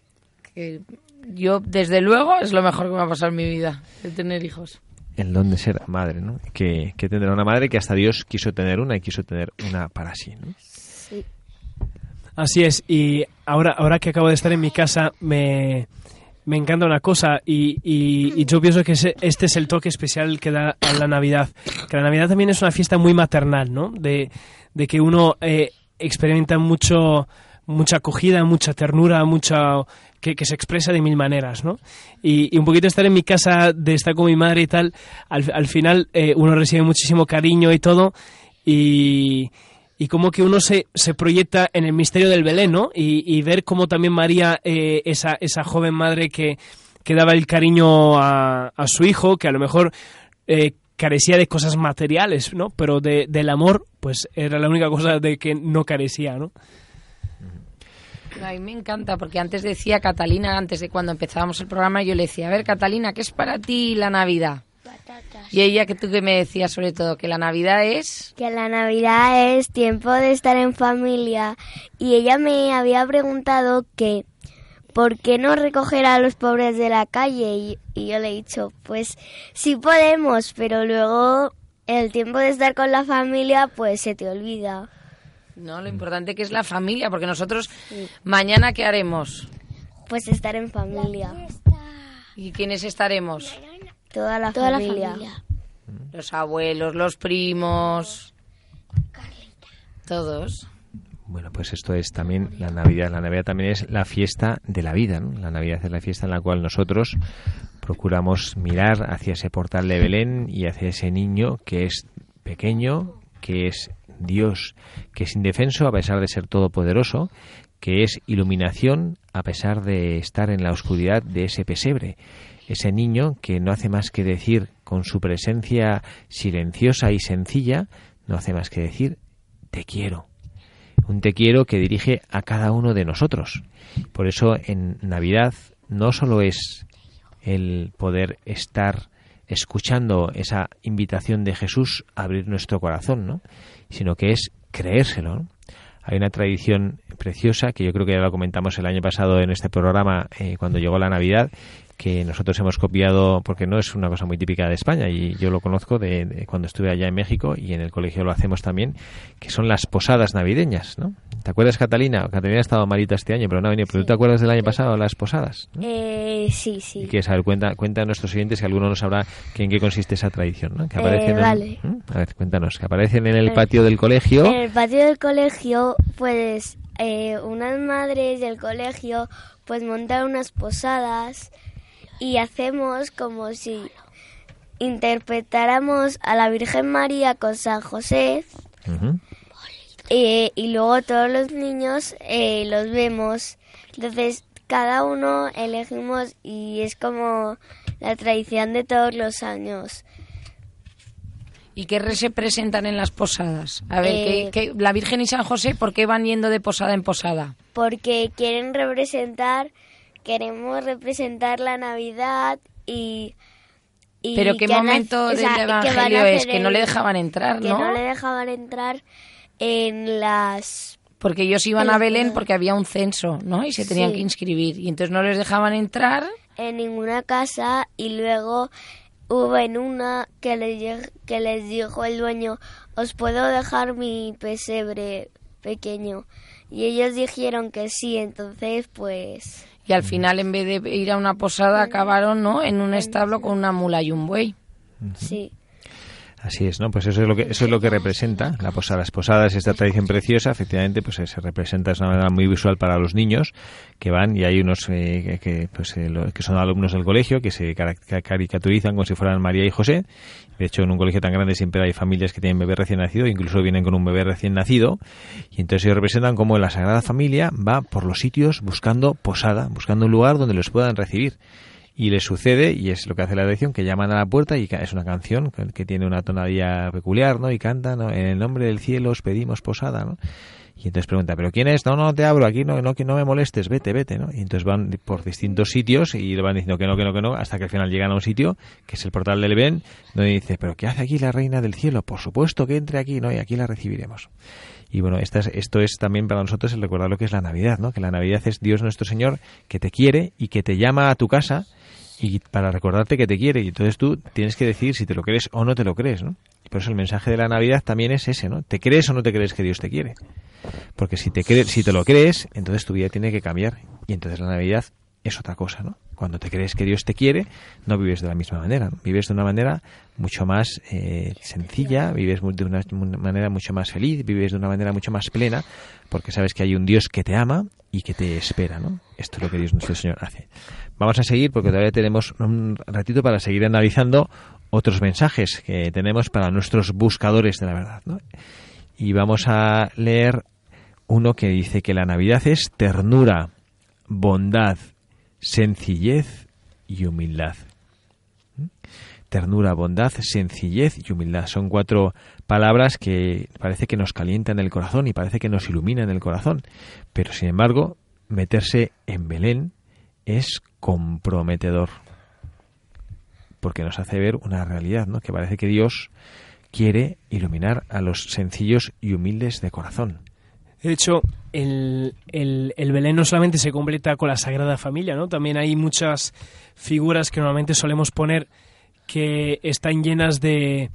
que yo desde luego es lo mejor que me ha pasado en mi vida, el tener hijos. El don de ser madre, ¿no? Que, que tendrá una madre que hasta Dios quiso tener una y quiso tener una para sí, ¿no? Sí. Así es, y ahora, ahora que acabo de estar en mi casa, me, me encanta una cosa y, y- y yo pienso que este es el toque especial que da a la Navidad. Que la Navidad también es una fiesta muy maternal, ¿no? De, de que uno eh, experimenta mucho mucha acogida, mucha ternura, mucha que, que se expresa de mil maneras, ¿no? Y, y un poquito estar en mi casa, de estar con mi madre y tal, al, al final eh, uno recibe muchísimo cariño y todo, y, y como que uno se, se proyecta en el misterio del Belén, ¿no? Y, y ver cómo también María, eh, esa, esa joven madre que, que daba el cariño a, a su hijo, que a lo mejor eh, carecía de cosas materiales, ¿no? Pero de, del amor, pues era la única cosa de que no carecía, ¿no? A mí me encanta porque antes decía Catalina, antes de cuando empezábamos el programa, yo le decía, a ver Catalina, ¿qué es para ti la Navidad? Patatas. Y ella, que tú que me decías sobre todo, que la Navidad es... Que la Navidad es tiempo de estar en familia y ella me había preguntado que ¿por qué no recoger a los pobres de la calle? Y, y yo le he dicho, pues sí podemos, pero luego el tiempo de estar con la familia pues se te olvida. No, lo importante que es la familia, porque nosotros mañana ¿qué haremos? Pues estar en familia, ¿Y quiénes estaremos? Toda la Toda la familia. familia. Los abuelos, los primos... Todos. Bueno, pues esto es también la Navidad. La Navidad también es la fiesta de la vida. ¿no? La Navidad es la fiesta en la cual nosotros procuramos mirar hacia ese portal de Belén y hacia ese niño que es pequeño, que es Dios, que es indefenso a pesar de ser todopoderoso, que es iluminación a pesar de estar en la oscuridad de ese pesebre. Ese niño que no hace más que decir con su presencia silenciosa y sencilla, no hace más que decir te quiero un te quiero que dirige a cada uno de nosotros. Por eso en Navidad no solo es el poder estar escuchando esa invitación de Jesús a abrir nuestro corazón, ¿no? sino que es creérselo. Hay una tradición preciosa que yo creo que ya lo comentamos el año pasado en este programa eh, cuando llegó la Navidad que nosotros hemos copiado porque no es una cosa muy típica de España y yo lo conozco de, de cuando estuve allá en México y en el colegio lo hacemos también que son las posadas navideñas ¿no? ¿te acuerdas Catalina? Catalina ha estado malita este año pero no ha venido pero ¿tú te acuerdas del año pasado las posadas? ¿no? Eh, sí, sí. y quieres saber cuenta, cuenta a nuestros oyentes que alguno no sabrá que en qué consiste esa tradición ¿no? que aparecen en- Eh, vale. ¿Mm? a ver cuéntanos que aparecen en el patio del colegio En el patio del colegio, pues eh, unas madres del colegio pues montan unas posadas y hacemos como si interpretáramos a la Virgen María con San José eh, y luego todos los niños eh, los vemos. Entonces cada uno elegimos y es como la tradición de todos los años. ¿Y qué se presentan en las posadas? A ver, Eh, ¿qué- qué- la Virgen y San José, ¿por qué van yendo de posada en posada? porque quieren representar, queremos representar la Navidad y... y ¿Pero qué momento o del que Evangelio es? Que no le dejaban entrar, Que ¿no? no le dejaban entrar en las... Porque ellos iban a Belén porque había un censo, ¿no? Y se tenían Sí. que inscribir. Y entonces no les dejaban entrar. en ninguna casa y luego hubo en una que les, que les dijo el dueño, os puedo dejar mi pesebre pequeño. Y ellos dijeron que sí, entonces pues... Y al final, en vez de ir a una posada, acabaron, ¿no? En un establo con una mula y un buey. Sí. Así es, ¿no? Pues eso es lo que eso es lo que representa la posada. Las posadas, esta tradición preciosa, efectivamente, pues eh, se representa de una manera muy visual para los niños que van y hay unos eh, que, pues, eh, lo- que son alumnos del colegio que se caricaturizan como si fueran María y José. De hecho, en un colegio tan grande siempre hay familias que tienen bebé recién nacido, incluso vienen con un bebé recién nacido, y entonces ellos representan cómo la Sagrada Familia va por los sitios buscando posada, buscando un lugar donde los puedan recibir. Y les sucede, y es lo que hace la tradición, que llaman a la puerta y es una canción que- tiene una tonalidad peculiar, ¿no? Y cantan, ¿no? En el nombre del cielo os pedimos posada, ¿no? Y entonces pregunta, ¿pero quién es? No, no te abro, aquí no, no, que no me molestes, vete, vete, ¿no? Y entonces van por distintos sitios y le van diciendo que no, que no, que no, hasta que al final llegan a un sitio, que es el portal del Ben, donde dice, ¿pero qué hace aquí la reina del cielo? Por supuesto que entre aquí, ¿no? Y aquí la recibiremos. Y bueno, esta es- esto es también para nosotros el recordar lo que es la Navidad, ¿no? Que la Navidad es Dios nuestro Señor que te quiere y que te llama a tu casa y para recordarte que te quiere. Y entonces tú tienes que decir si te lo crees o no te lo crees, ¿no? Y por eso el mensaje de la Navidad también es ese, ¿no? ¿Te crees o no te crees que Dios te quiere? Porque si te, crees, si te lo crees, entonces tu vida tiene que cambiar. Y entonces la Navidad es otra cosa, ¿no? Cuando te crees que Dios te quiere, no vives de la misma manera. Vives de una manera mucho más eh, sencilla, vives de una manera mucho más feliz, vives de una manera mucho más plena, porque sabes que hay un Dios que te ama y que te espera, ¿no? Esto es lo que Dios nuestro Señor hace. Vamos a seguir porque todavía tenemos un ratito para seguir analizando otros mensajes que tenemos para nuestros buscadores de la verdad, ¿no? Y vamos a leer uno que dice que la Navidad es ternura, bondad, sencillez y humildad. ¿Mm? Ternura, bondad, sencillez y humildad. Son cuatro palabras que parece que nos calientan el corazón y parece que nos iluminan el corazón. Pero sin embargo, meterse en Belén es comprometedor. Porque nos hace ver una realidad, ¿no? Que parece que Dios quiere iluminar a los sencillos y humildes de corazón. De hecho, el, el, el Belén no solamente se completa con la Sagrada Familia, ¿no? También hay muchas figuras que normalmente solemos poner que están llenas de,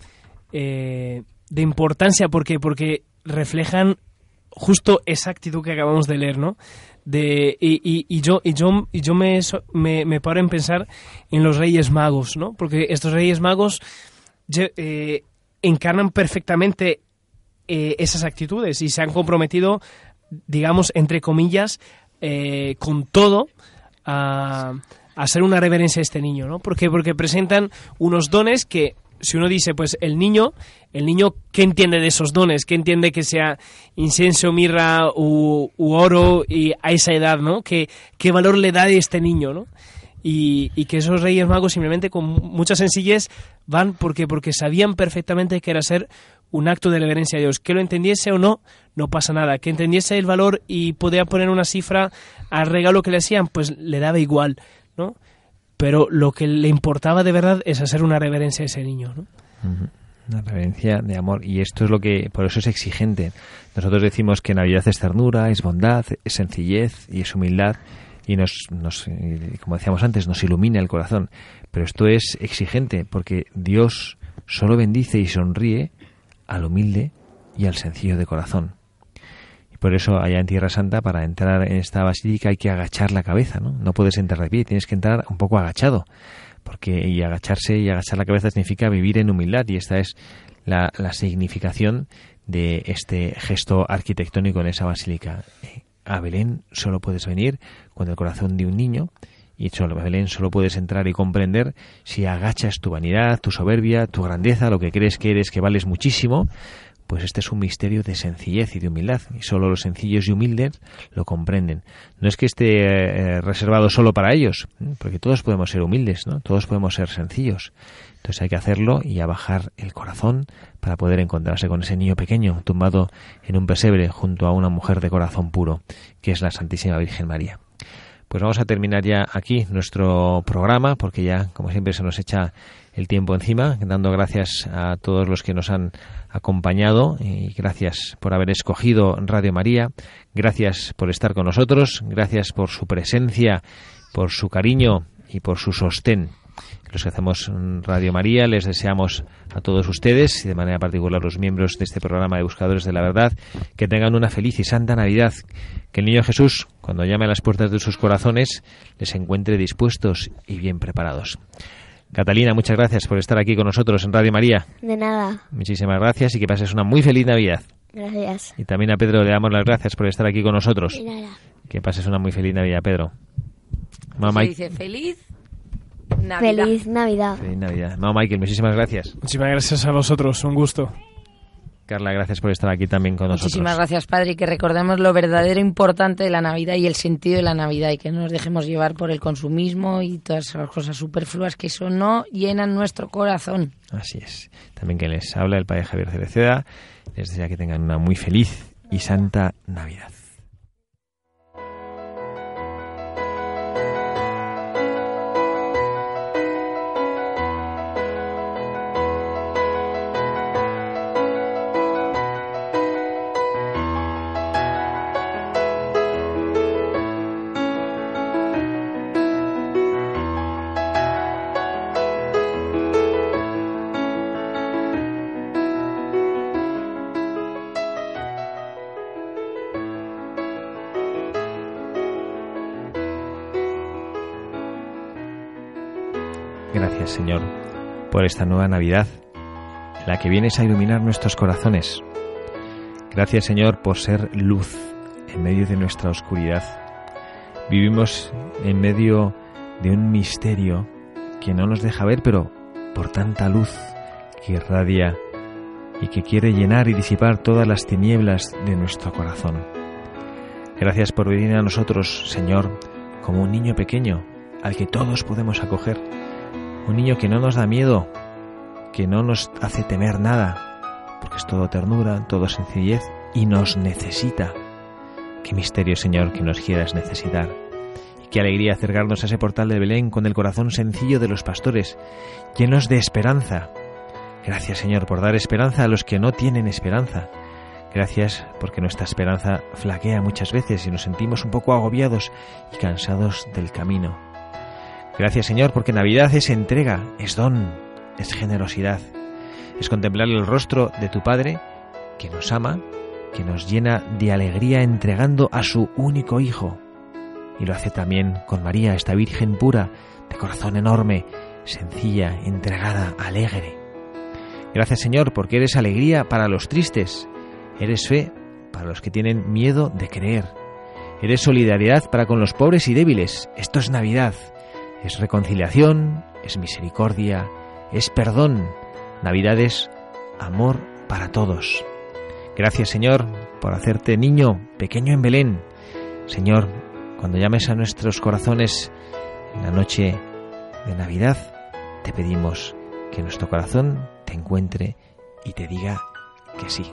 eh, de importancia porque, porque reflejan justo esa actitud que acabamos de leer, ¿no? De, y, y, y yo, y yo, y yo me, me, me paro en pensar en los Reyes Magos, ¿no? Porque estos Reyes Magos eh, encarnan perfectamente eh, esas actitudes y se han comprometido, digamos, entre comillas, eh, con todo a, a hacer una reverencia a este niño, ¿no? ¿Por qué? Porque presentan unos dones que, si uno dice, pues el niño, el niño, ¿qué entiende de esos dones? ¿Qué entiende que sea incienso, mirra u, oro y a esa edad, ¿no? ¿Qué, qué valor le da este niño, ¿no? y, y que esos reyes magos simplemente con mucha sencillez van porque porque sabían perfectamente que era ser un acto de reverencia a Dios. Que lo entendiese o no, no pasa nada. Que entendiese el valor y podía poner una cifra al regalo que le hacían, pues le daba igual, ¿no? Pero lo que le importaba de verdad es hacer una reverencia a ese niño, ¿no? Una reverencia de amor. Y esto es lo que, por eso es exigente. Nosotros decimos que Navidad es ternura, es bondad, es sencillez y es humildad. Y nos, nos eh, como decíamos antes, nos ilumina el corazón. Pero esto es exigente porque Dios solo bendice y sonríe al humilde y al sencillo de corazón. Y por eso allá en Tierra Santa, para entrar en esta basílica hay que agachar la cabeza, ¿no? No puedes entrar de pie, tienes que entrar un poco agachado porque y agacharse y agachar la cabeza significa vivir en humildad y esta es la, la significación de este gesto arquitectónico en esa basílica. Eh, A Belén solo puedes venir con el corazón de un niño y solo a Belén solo puedes entrar y comprender si agachas tu vanidad, tu soberbia, tu grandeza, lo que crees que eres, que vales muchísimo, pues este es un misterio de sencillez y de humildad, y solo los sencillos y humildes lo comprenden. No es que esté eh, reservado solo para ellos, ¿eh? porque todos podemos ser humildes, ¿no? Todos podemos ser sencillos. Entonces hay que hacerlo y a bajar el corazón para poder encontrarse con ese niño pequeño tumbado en un pesebre junto a una mujer de corazón puro, que es la Santísima Virgen María. Pues vamos a terminar ya aquí nuestro programa, porque ya, como siempre, se nos echa el tiempo encima, dando gracias a todos los que nos han acompañado y gracias por haber escogido Radio María, gracias por estar con nosotros, gracias por su presencia, por su cariño y por su sostén. Los que hacemos Radio María les deseamos a todos ustedes y de manera particular los miembros de este programa de Buscadores de la Verdad que tengan una feliz y santa Navidad. Que el niño Jesús, cuando llame a las puertas de sus corazones, les encuentre dispuestos y bien preparados. Catalina, muchas gracias por estar aquí con nosotros en Radio María. De nada. Muchísimas gracias y que pases una muy feliz Navidad. Gracias. Y también a Pedro le damos las gracias por estar aquí con nosotros. De nada. Que pases una muy feliz Navidad, Pedro. Mamá, Se dice feliz Navidad. Feliz Navidad. feliz Navidad. Mamá Michael, muchísimas gracias. Muchísimas gracias a vosotros, un gusto. Carla, gracias por estar aquí también con nosotros. Muchísimas gracias, Padre, y que recordemos lo verdadero importante de la Navidad y el sentido de la Navidad y que no nos dejemos llevar por el consumismo y todas esas cosas superfluas que eso no llenan nuestro corazón. Así es. También que les habla el Padre Javier Cereceda. Les desea que tengan una muy feliz y santa Navidad. Señor, por esta nueva Navidad, la que vienes a iluminar nuestros corazones. Gracias, Señor, por ser luz en medio de nuestra oscuridad. Vivimos en medio de un misterio que no nos deja ver, pero por tanta luz que irradia y que quiere llenar y disipar todas las tinieblas de nuestro corazón. Gracias por venir a nosotros, Señor, como un niño pequeño al que todos podemos acoger. Un niño que no nos da miedo, que no nos hace temer nada, porque es todo ternura, todo sencillez y nos necesita. Qué misterio, Señor, que nos quieras necesitar. Y qué alegría acercarnos a ese portal de Belén con el corazón sencillo de los pastores, llenos de esperanza. Gracias, Señor, por dar esperanza a los que no tienen esperanza. Gracias porque nuestra esperanza flaquea muchas veces y nos sentimos un poco agobiados y cansados del camino. Gracias Señor porque Navidad es entrega, es don, es generosidad, es contemplar el rostro de tu Padre que nos ama, que nos llena de alegría entregando a su único Hijo. Y lo hace también con María, esta Virgen pura, de corazón enorme, sencilla, entregada, alegre. Gracias Señor porque eres alegría para los tristes, eres fe para los que tienen miedo de creer, eres solidaridad para con los pobres y débiles. Esto es Navidad. Es reconciliación, es misericordia, es perdón. Navidad es amor para todos. Gracias Señor por hacerte niño pequeño en Belén. Señor, cuando llames a nuestros corazones en la noche de Navidad, te pedimos que nuestro corazón te encuentre y te diga que sí.